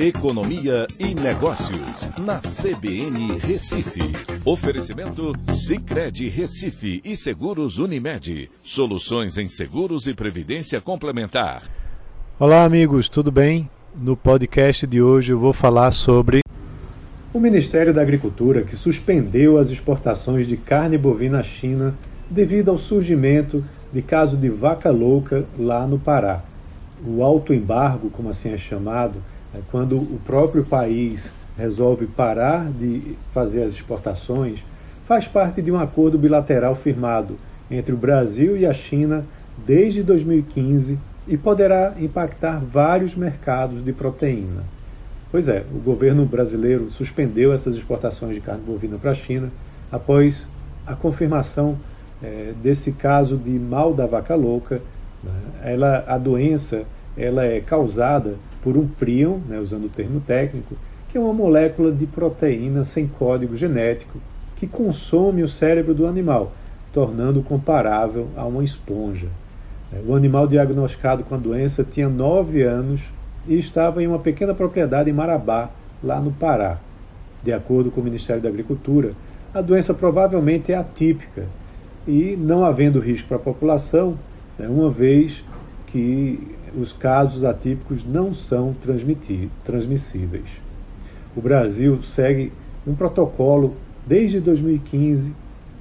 Economia e Negócios, na CBN Recife. Oferecimento Cicred Recife e Seguros Unimed. Soluções em seguros e previdência complementar. Olá, amigos, tudo bem? No podcast de hoje eu vou falar sobre o Ministério da Agricultura que suspendeu as exportações de carne bovina à China devido ao surgimento de caso de vaca louca lá no Pará. O alto embargo, como assim é chamado, quando o próprio país resolve parar de fazer as exportações, faz parte de um acordo bilateral firmado entre o Brasil e a China desde 2015 e poderá impactar vários mercados de proteína. Pois é, o governo brasileiro suspendeu essas exportações de carne bovina para a China após a confirmação é, desse caso de mal da vaca louca. Né? Ela, a doença ela é causada por um prion, né, usando o termo técnico, que é uma molécula de proteína sem código genético que consome o cérebro do animal, tornando-o comparável a uma esponja. É, o animal diagnosticado com a doença tinha 9 anos e estava em uma pequena propriedade em Marabá, lá no Pará. De acordo com o Ministério da Agricultura, a doença provavelmente é atípica e não havendo risco para a população, né, uma vez que os casos atípicos não são transmissíveis. O Brasil segue um protocolo desde 2015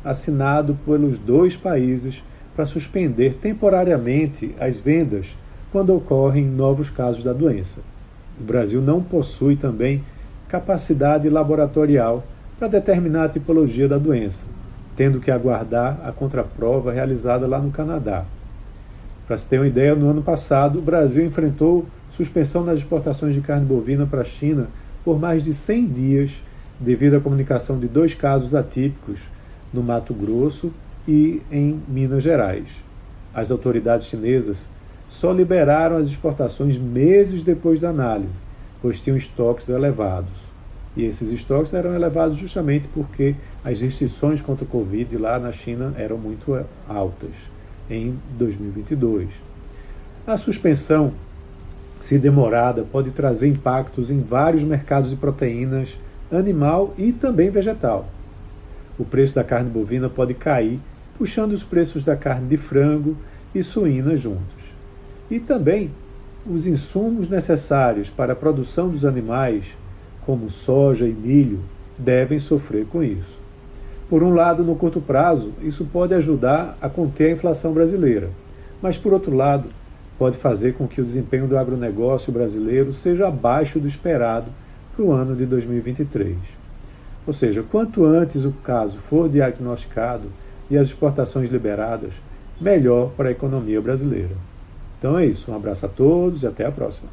assinado pelos dois países para suspender temporariamente as vendas quando ocorrem novos casos da doença. O Brasil não possui também capacidade laboratorial para determinar a tipologia da doença, tendo que aguardar a contraprova realizada lá no Canadá. Para se ter uma ideia, no ano passado, o Brasil enfrentou suspensão das exportações de carne bovina para a China por mais de 100 dias, devido à comunicação de dois casos atípicos no Mato Grosso e em Minas Gerais. As autoridades chinesas só liberaram as exportações meses depois da análise, pois tinham estoques elevados. E esses estoques eram elevados justamente porque as restrições contra o Covid lá na China eram muito altas em 2022. A suspensão, se demorada, pode trazer impactos em vários mercados de proteínas animal e também vegetal. O preço da carne bovina pode cair, puxando os preços da carne de frango e suína juntos. E também os insumos necessários para a produção dos animais como soja e milho, devem sofrer com isso. Por um lado, no curto prazo, isso pode ajudar a conter a inflação brasileira, mas por outro lado, pode fazer com que o desempenho do agronegócio brasileiro seja abaixo do esperado para o ano de 2023. Ou seja, quanto antes o caso for diagnosticado e as exportações liberadas, melhor para a economia brasileira. Então é isso. Um abraço a todos e até a próxima.